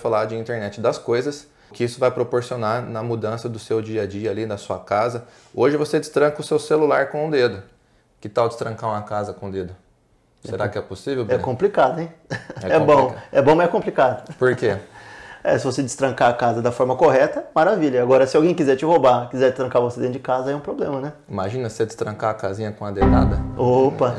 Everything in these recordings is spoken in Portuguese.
falar de internet das coisas, que isso vai proporcionar na mudança do seu dia a dia ali na sua casa. Hoje você destranca o seu celular com o dedo. Que tal destrancar uma casa com o dedo? Será que é possível? É complicado, hein? É, é bom, é bom, mas é complicado. Por quê? É, se você destrancar a casa da forma correta, maravilha. Agora, se alguém quiser te roubar, quiser trancar você dentro de casa, é um problema, né? Imagina você destrancar a casinha com a dedada. Opa!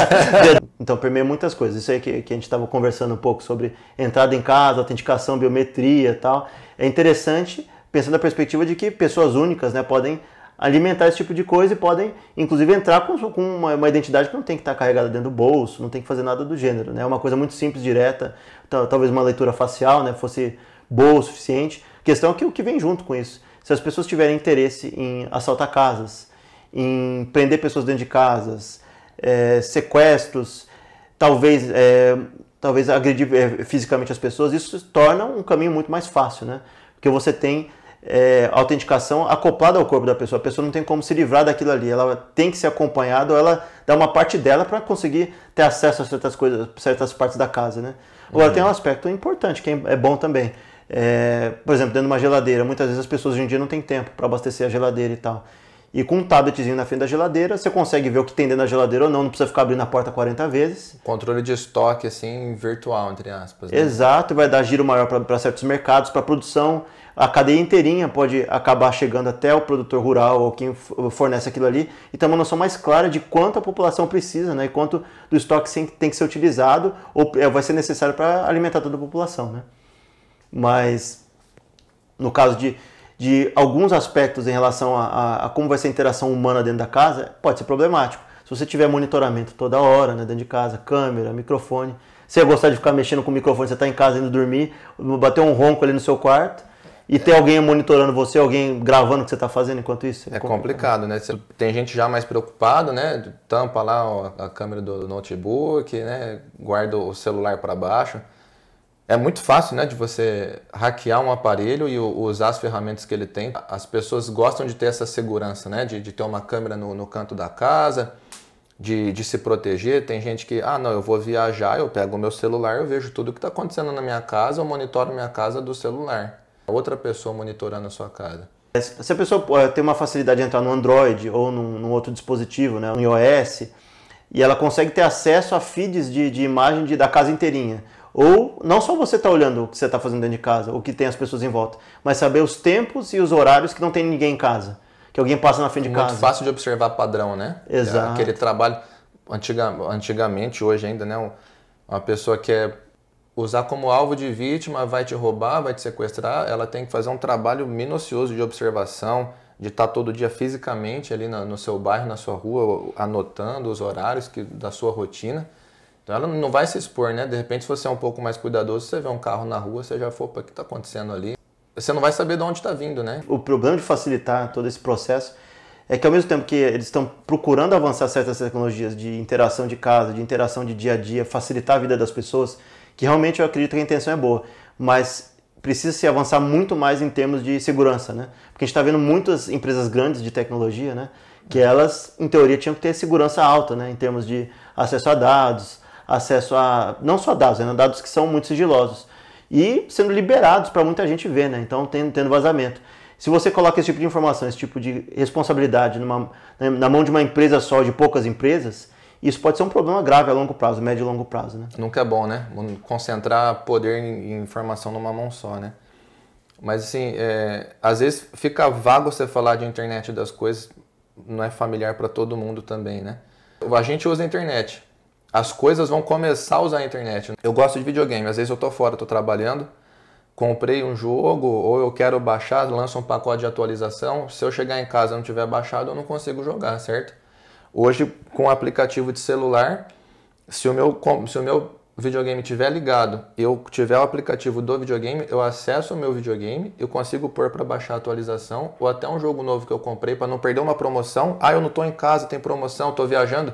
então, permeia muitas coisas. Isso aí que, que a gente estava conversando um pouco sobre entrada em casa, autenticação, biometria e tal. É interessante, pensando da perspectiva de que pessoas únicas né, podem alimentar esse tipo de coisa e podem, inclusive, entrar com, com uma, uma, identidade que não tem que estar carregada dentro do bolso, não tem que fazer nada do gênero. Né? É uma coisa muito simples, direta, talvez uma leitura facial né, fosse boa o suficiente. A questão é que o que vem junto com isso. Se as pessoas tiverem interesse em assaltar casas, em prender pessoas dentro de casas, é, sequestros, talvez, é, talvez agredir é, fisicamente as pessoas, isso torna um caminho muito mais fácil, né? Porque você tem é, autenticação acoplada ao corpo da pessoa. A pessoa não tem como se livrar daquilo ali. Ela tem que ser acompanhada ou ela dá uma parte dela para conseguir ter acesso a certas coisas, certas partes da casa, né? Agora uhum. tem um aspecto importante que é bom também. É, por exemplo, dentro de uma geladeira, muitas vezes as pessoas hoje em dia não têm tempo para abastecer a geladeira e tal. E com um tabletzinho na frente da geladeira, você consegue ver o que tem dentro da geladeira ou não, não precisa ficar abrindo a porta 40 vezes. Controle de estoque, assim, virtual, entre aspas. Né? Exato, vai dar giro maior para certos mercados, para produção a cadeia inteirinha pode acabar chegando até o produtor rural ou quem fornece aquilo ali e ter uma noção mais clara de quanto a população precisa né, e quanto do estoque tem que ser utilizado ou é, vai ser necessário para alimentar toda a população. Né? Mas no caso de, de alguns aspectos em relação a, a, a, como vai ser a interação humana dentro da casa, pode ser problemático. Se você tiver monitoramento toda hora né, dentro de casa, câmera, microfone, você ia gostar de ficar mexendo com o microfone, você está em casa indo dormir, bater um ronco ali no seu quarto, e ter alguém monitorando você, alguém gravando o que você está fazendo enquanto isso? É, é complicado, né? Tem gente já mais preocupada, né? Tampa lá a câmera do notebook, né? Guarda o celular para baixo. É muito fácil, né, de você hackear um aparelho e usar as ferramentas que ele tem. As pessoas gostam de ter essa segurança, né, de, de ter uma câmera no, no canto da casa, de, de, se proteger. Tem gente que, ah, não, eu vou viajar, eu pego o meu celular, eu vejo tudo o que está acontecendo na minha casa, eu monitoro minha casa do celular outra pessoa monitorando a sua casa. Se a pessoa tem uma facilidade de entrar no Android ou num, num outro dispositivo, né, no iOS, e ela consegue ter acesso a feeds de, de imagem de, da casa inteirinha. Ou não só você está olhando o que você está fazendo dentro de casa, o que tem as pessoas em volta, mas saber os tempos e os horários que não tem ninguém em casa. Que alguém passa na frente de Muito casa. Muito fácil de observar padrão, né? Exato. É aquele trabalho, antiga, antigamente, hoje ainda, né? Uma pessoa que é usar como alvo de vítima, vai te roubar, vai te sequestrar, ela tem que fazer um trabalho minucioso de observação, de estar todo dia fisicamente ali no, no seu bairro, na sua rua, anotando os horários que, da sua rotina. Então ela não vai se expor, né? De repente, se você é um pouco mais cuidadoso, você vê um carro na rua, você já for, o que está acontecendo ali? Você não vai saber de onde está vindo, né? O problema de facilitar todo esse processo é que ao mesmo tempo que eles estão procurando avançar certas tecnologias de interação de casa, de interação de dia a dia, facilitar a vida das pessoas, que realmente eu acredito que a intenção é boa, mas precisa se avançar muito mais em termos de segurança, né? Porque a gente está vendo muitas empresas grandes de tecnologia, né? Que elas, em teoria, tinham que ter segurança alta, né? Em termos de acesso a dados, acesso a não só dados, né? dados que são muito sigilosos e sendo liberados para muita gente ver, né? Então tendo, tendo vazamento. Se você coloca esse tipo de informação, esse tipo de responsabilidade numa, na mão de uma empresa só, de poucas empresas, isso pode ser um problema grave a longo prazo, médio e longo prazo, né? Nunca é bom, né? Concentrar poder em informação numa mão só, né? Mas assim, é, às vezes fica vago você falar de internet das coisas, não é familiar para todo mundo também, né? A gente usa a internet. As coisas vão começar a usar a internet. Eu gosto de videogame, às vezes eu tô fora, tô trabalhando, comprei um jogo ou eu quero baixar, lança um pacote de atualização. Se eu chegar em casa e não tiver baixado, eu não consigo jogar, certo? Hoje, com o aplicativo de celular, se o meu, se o meu videogame estiver ligado, eu tiver o aplicativo do videogame, eu acesso o meu videogame, eu consigo pôr para baixar a atualização ou até um jogo novo que eu comprei para não perder uma promoção. Ah, eu não estou em casa, tem promoção, estou viajando.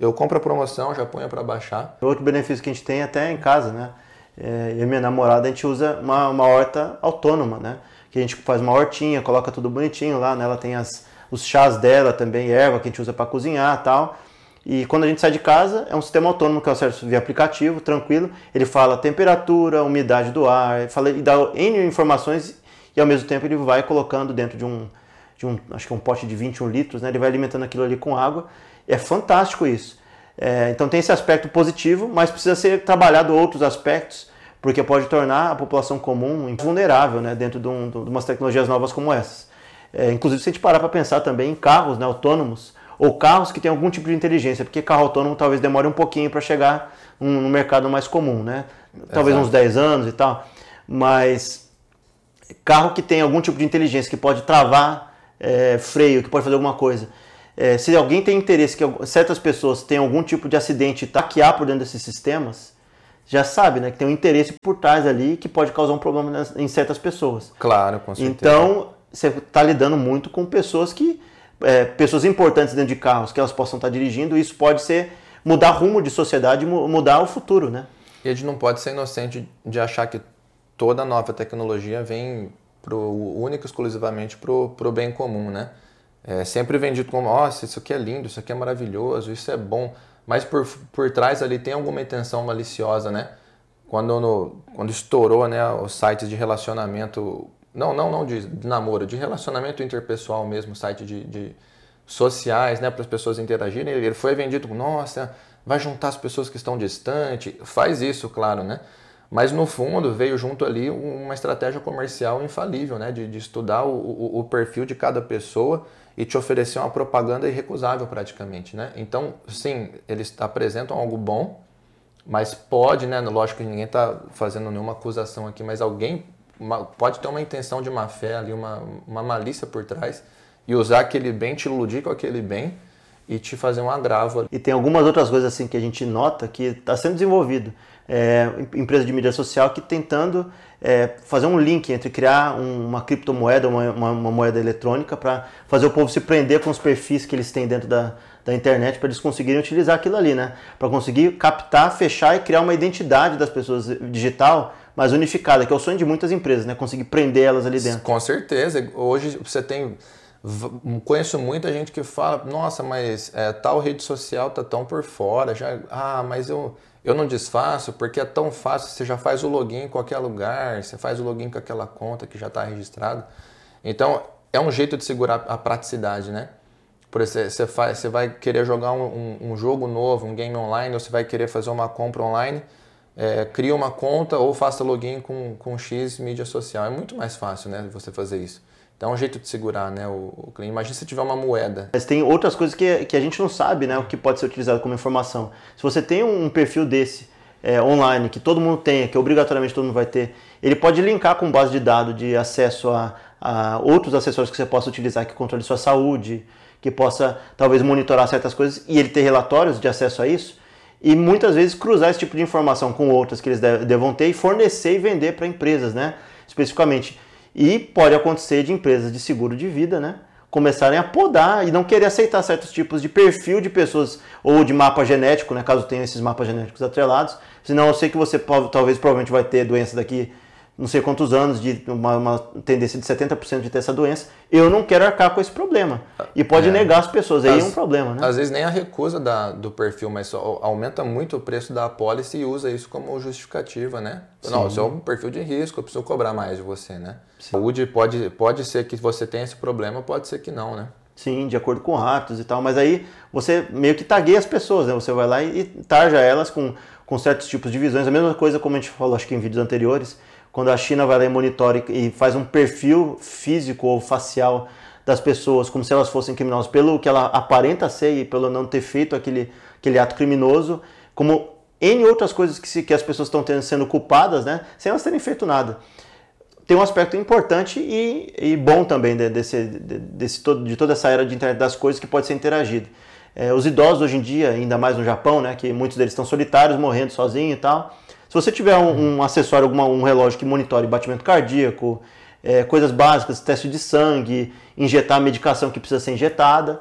Eu compro a promoção, já ponho para baixar. Outro benefício que a gente tem até em casa, né? É, eu e minha namorada, a gente usa uma, uma horta autônoma, né? Que a gente faz uma hortinha, coloca tudo bonitinho lá, né? Ela tem as, os chás dela também, erva que a gente usa para cozinhar tal. E quando a gente sai de casa, é um sistema autônomo que eu acesso via aplicativo, tranquilo. Ele fala temperatura, umidade do ar, fala, e dá N informações e ao mesmo tempo ele vai colocando dentro de um, de um acho que é um pote de 21 litros, né? ele vai alimentando aquilo ali com água. É fantástico isso. É, então tem esse aspecto positivo, mas precisa ser trabalhado outros aspectos, porque pode tornar a população comum vulnerável né? dentro de, um, de umas tecnologias novas como essas. É, inclusive, se a gente parar para pensar também em carros né, autônomos, ou carros que têm algum tipo de inteligência, porque carro autônomo talvez demore um pouquinho para chegar no mercado mais comum, né? Talvez Exato. uns 10 anos e tal. Mas carro que tem algum tipo de inteligência, que pode travar é, freio, que pode fazer alguma coisa. É, se alguém tem interesse que certas pessoas tenham algum tipo de acidente e taquear por dentro desses sistemas, já sabe, né, que tem um interesse por trás ali que pode causar um problema em certas pessoas. Claro, com certeza. Então, você está lidando muito com pessoas que é, pessoas importantes dentro de carros que elas possam estar dirigindo, isso pode ser mudar rumo de sociedade, mudar o futuro, né? E a gente não pode ser inocente de achar que toda nova tecnologia vem pro, única exclusivamente para o bem comum, né? É sempre vendido como, nossa, isso aqui é lindo, isso aqui é maravilhoso, isso é bom, mas por, por trás ali tem alguma intenção maliciosa, né? Quando, no, quando estourou né, os sites de relacionamento não, não, não de, namoro, de relacionamento interpessoal mesmo, site de, de sociais, né, para as pessoas interagirem. Ele foi vendido, nossa, vai juntar as pessoas que estão distantes, faz isso, claro, né? Mas no fundo veio junto ali uma estratégia comercial infalível, né? De, de estudar o, o, o, perfil de cada pessoa e te oferecer uma propaganda irrecusável praticamente, né? Então, sim, eles apresentam algo bom, mas pode, né? Lógico que ninguém está fazendo nenhuma acusação aqui, mas alguém uma, pode ter uma intenção de má fé ali, uma, uma malícia por trás, e usar aquele bem, te iludir com aquele bem e te fazer um agravo. E tem algumas outras coisas assim que a gente nota que está sendo desenvolvido. É, empresa de mídia social que tentando é, fazer um link entre criar um, uma criptomoeda, uma, uma, uma moeda eletrônica, para fazer o povo se prender com os perfis que eles têm dentro da, da internet, para eles conseguirem utilizar aquilo ali, né? Para conseguir captar, fechar e criar uma identidade das pessoas digital mais unificada, que é o sonho de muitas empresas, né? Conseguir prender elas ali dentro. Com certeza. Hoje você tem. Conheço muita gente que fala, nossa, mas é, tal rede social tá tão por fora, já, ah, mas eu, eu não desfaço porque é tão fácil, você já faz o login em qualquer lugar, você faz o login com aquela conta que já está registrado. Então, é um jeito de segurar a praticidade, né? Por exemplo, você, vai querer jogar um, um, um jogo novo, um game online, ou você vai querer fazer uma compra online, é, cria uma conta ou faça login com, com X mídia social. É muito mais fácil né, você fazer isso. É um jeito de segurar né, o, o cliente. Imagina se tiver uma moeda. Mas tem outras coisas que, que a gente não sabe né, o que pode ser utilizado como informação. Se você tem um perfil desse é, online, que todo mundo tenha, que obrigatoriamente todo mundo vai ter, ele pode linkar com base de dados de acesso a, a outros acessórios que você possa utilizar que controle sua saúde, que possa talvez monitorar certas coisas e ele ter relatórios de acesso a isso e muitas vezes cruzar esse tipo de informação com outras que eles devam ter e fornecer e vender para empresas, né? Especificamente. E pode acontecer de empresas de seguro de vida, né? Começarem a podar e não querer aceitar certos tipos de perfil de pessoas ou de mapa genético, né? Caso tenha esses mapas genéticos atrelados. Senão eu sei que você talvez provavelmente vai ter doença daqui não sei quantos anos, de uma, uma tendência de 70% de ter essa doença, eu não quero arcar com esse problema. E pode é. negar as pessoas, aí é um problema, né? Às vezes nem a recusa da, do perfil, mas aumenta muito o preço da apólice e usa isso como justificativa, né? Sim. Não, isso é um perfil de risco, eu preciso cobrar mais de você, né? Sim. Saúde pode, pode ser que você tenha esse problema, pode ser que não, né? Sim, de acordo com ratos e tal, mas aí você meio que tagueia as pessoas, né? Você vai lá e, e tarja elas com, com certos tipos de visões. A mesma coisa como a gente falou, acho que em vídeos anteriores, quando a China vai lá e monitora e faz um perfil físico ou facial das pessoas como se elas fossem criminosas pelo que ela aparenta ser e pelo não ter feito aquele, aquele ato criminoso, como N outras coisas que, se, que as pessoas estão tendo, sendo culpadas, né, sem elas terem feito nada. Tem um aspecto importante e, e bom também de, desse, de, desse, de toda essa era de internet das coisas que pode ser interagido. É, os idosos hoje em dia, ainda mais no Japão, né, que muitos deles estão solitários, morrendo sozinhos e tal, se você tiver um, um acessório, alguma, um relógio que monitore batimento cardíaco, é, coisas básicas, teste de sangue, injetar a medicação que precisa ser injetada.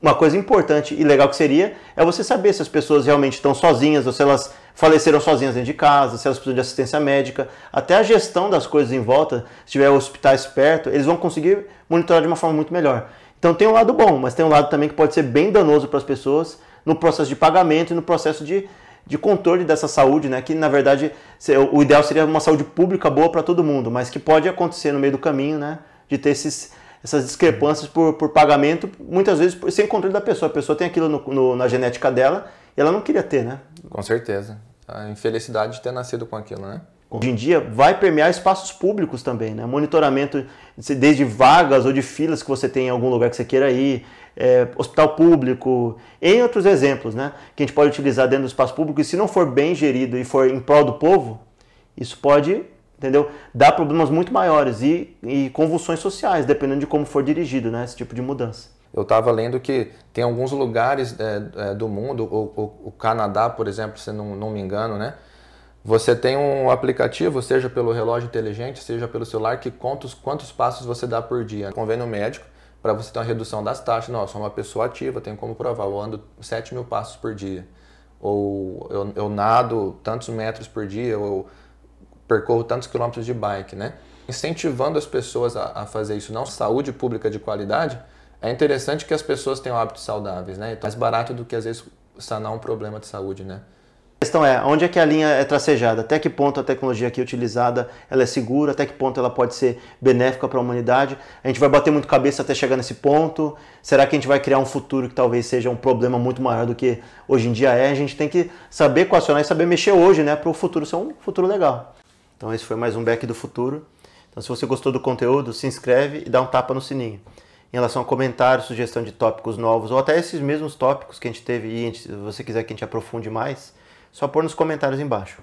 Uma coisa importante e legal que seria é você saber se as pessoas realmente estão sozinhas ou se elas faleceram sozinhas dentro de casa, se elas precisam de assistência médica. Até a gestão das coisas em volta, se tiver hospitais perto, eles vão conseguir monitorar de uma forma muito melhor. Então tem um lado bom, mas tem um lado também que pode ser bem danoso para as pessoas no processo de pagamento e no processo de, de controle dessa saúde, né? Que na verdade o ideal seria uma saúde pública boa para todo mundo, mas que pode acontecer no meio do caminho, né? De ter esses, essas discrepâncias por, por pagamento, muitas vezes sem controle da pessoa. A pessoa tem aquilo no, no, na genética dela e ela não queria ter, né? Com certeza. A infelicidade de ter nascido com aquilo, né? Hoje em dia vai permear espaços públicos também, né? Monitoramento desde vagas ou de filas que você tem em algum lugar que você queira ir, é, hospital público, em outros exemplos, né? Que a gente pode utilizar dentro do espaço público e se não for bem gerido e for em prol do povo, isso pode, entendeu? Dar problemas muito maiores e, e convulsões sociais, dependendo de como for dirigido, né? Esse tipo de mudança. Eu estava lendo que tem alguns lugares é, é, do mundo, o, o, o, Canadá, por exemplo, se não, não me engano, né? Você tem um aplicativo, seja pelo relógio inteligente, seja pelo celular, que conta os, quantos passos você dá por dia. Convênio médico, para você ter uma redução das taxas. Não, eu sou uma pessoa ativa, tenho como provar. Eu ando 7 mil passos por dia. Ou eu, eu nado tantos metros por dia, ou percorro tantos quilômetros de bike, né? Incentivando as pessoas a, a fazer isso, não saúde pública de qualidade, é interessante que as pessoas tenham hábitos saudáveis, né? Então, é mais barato do que às vezes sanar um problema de saúde, né? A questão é, onde é que a linha é tracejada? Até que ponto a tecnologia aqui utilizada ela é segura? Até que ponto ela pode ser benéfica para a humanidade? A gente vai bater muito cabeça até chegar nesse ponto? Será que a gente vai criar um futuro que talvez seja um problema muito maior do que hoje em dia é? A gente tem que saber equacionar e saber mexer hoje, né? Para o futuro ser um futuro legal. Então esse foi mais um Back do Futuro. Então se você gostou do conteúdo, se inscreve e dá um tapa no sininho em relação a comentários, sugestão de tópicos novos, ou até esses mesmos tópicos que a gente teve e se você quiser que a gente aprofunde mais, só pôr nos comentários embaixo.